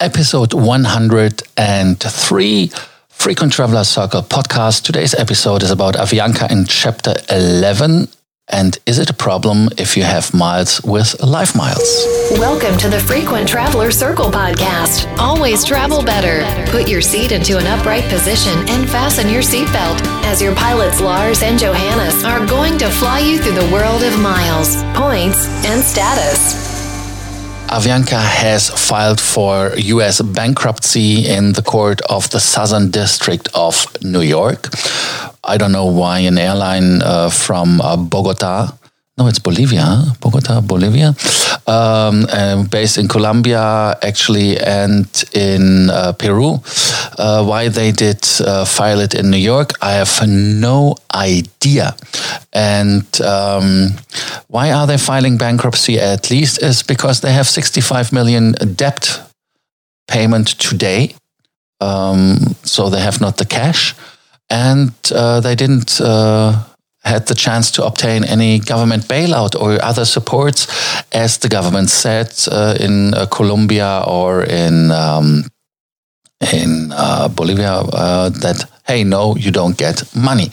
episode 103 Frequent Traveler Circle podcast. Today's episode is about Avianca in chapter 11. And is it a problem if you have miles with life miles? Welcome to the Frequent Traveler Circle podcast. Always travel better. Put your seat into an upright position and fasten your seatbelt as your pilots Lars and Johannes are going to fly you through the world of miles, points, and status. Avianca has filed for US bankruptcy in the court of the Southern District of New York. I don't know why an airline uh, from uh, Bogota no, it's Bolivia, Bogota, Bolivia, um, based in Colombia, actually, and in uh, Peru. Uh, why they did uh, file it in New York, I have no idea. And um, why are they filing bankruptcy? At least is because they have 65 million debt payment today. Um, so they have not the cash, and uh, they didn't uh, had the chance to obtain any government bailout or other supports, as the government said uh, in uh, Colombia or in um, in uh, Bolivia uh, that hey, no, you don't get money.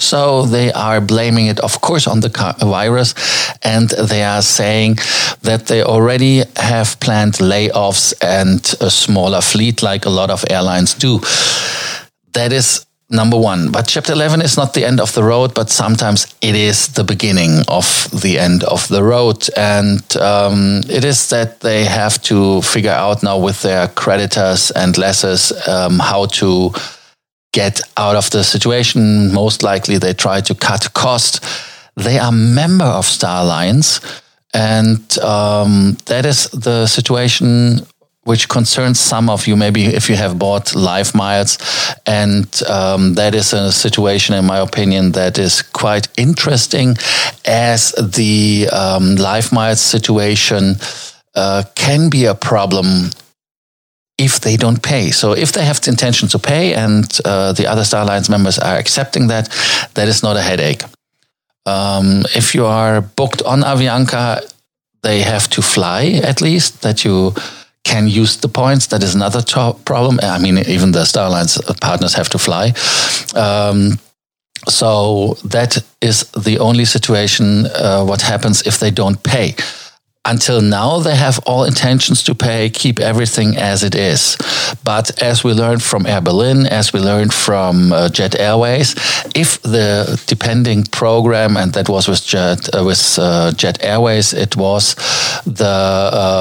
So they are blaming it, of course, on the virus, and they are saying that they already have planned layoffs and a smaller fleet, like a lot of airlines do. That is number one. But chapter 11 is not the end of the road, but sometimes it is the beginning of the end of the road. And um, it is that they have to figure out now with their creditors and lessors um, how to get out of the situation. Most likely they try to cut cost. They are member of Star Alliance. And um, that is the situation which concerns some of you, maybe if you have bought life miles. And um, that is a situation, in my opinion, that is quite interesting as the um, life miles situation uh, can be a problem if they don't pay. So if they have the intention to pay and uh, the other Star Alliance members are accepting that, that is not a headache. Um, if you are booked on Avianca, they have to fly at least, that you can use the points. That is another problem. I mean, even the Star Alliance partners have to fly. Um, so that is the only situation. Uh, what happens if they don't pay? Until now, they have all intentions to pay, keep everything as it is. But as we learned from Air Berlin, as we learned from uh, Jet Airways, if the depending program, and that was with Jet, uh, with uh, Jet Airways, it was the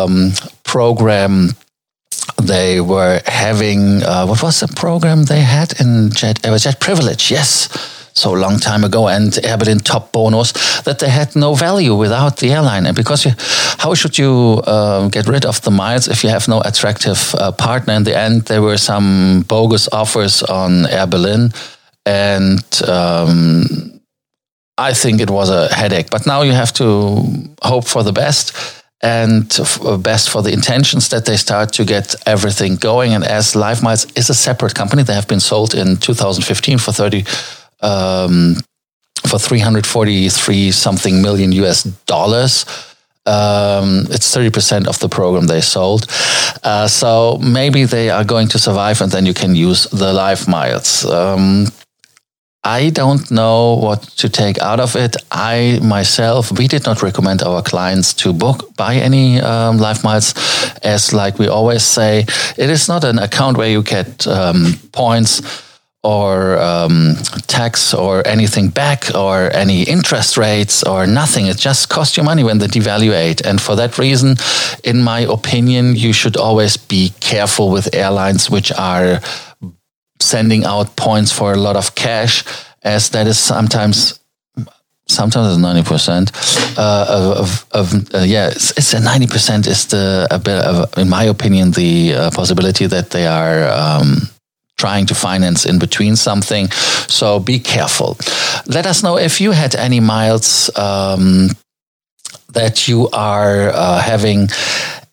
um, program they were having. Uh, what was the program they had in Jet? It was Jet Privilege. Yes so long time ago and Berlin top bonus that they had no value without the airline. And because you, how should you uh, get rid of the miles if you have no attractive uh, partner? In the end, there were some bogus offers on Air Berlin, and um, I think it was a headache. But now you have to hope for the best and best for the intentions that they start to get everything going. And as Life Miles is a separate company, they have been sold in 2015 for 30 um, for 343 something million US dollars. Um, it's 30% of the program they sold. Uh, so maybe they are going to survive and then you can use the life miles. Um, I don't know what to take out of it. I myself, we did not recommend our clients to book, buy any um, life miles, as like we always say, it is not an account where you get um, points or um, tax or anything back or any interest rates or nothing. It just costs you money when they devaluate. And for that reason, in my opinion, you should always be careful with airlines which are sending out points for a lot of cash, as that is sometimes sometimes it's ninety percent uh, of, of uh, yeah, it's, a ninety percent is the a bit of, in my opinion the uh, possibility that they are. Um, trying to finance in between something. So be careful. Let us know if you had any miles um, that you are uh, having.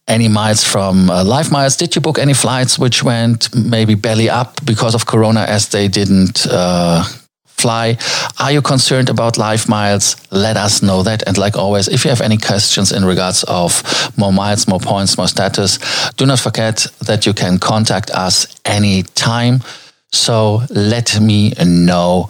Any miles from uh, Life Miles? Did you book any flights which went maybe belly up because of Corona as they didn't uh, fly? Are you concerned about life miles? Let us know that. And like always, if you have any questions in regards of more miles, more points, more status, do not forget that you can contact us anytime. So let me know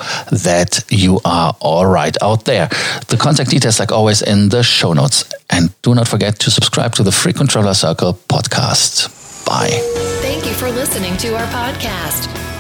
that you are all right out there. The contact details, like always, in the show notes. And do not forget to subscribe to the Frequent Traveler Circle podcast. Bye. Thank you for listening to our podcast,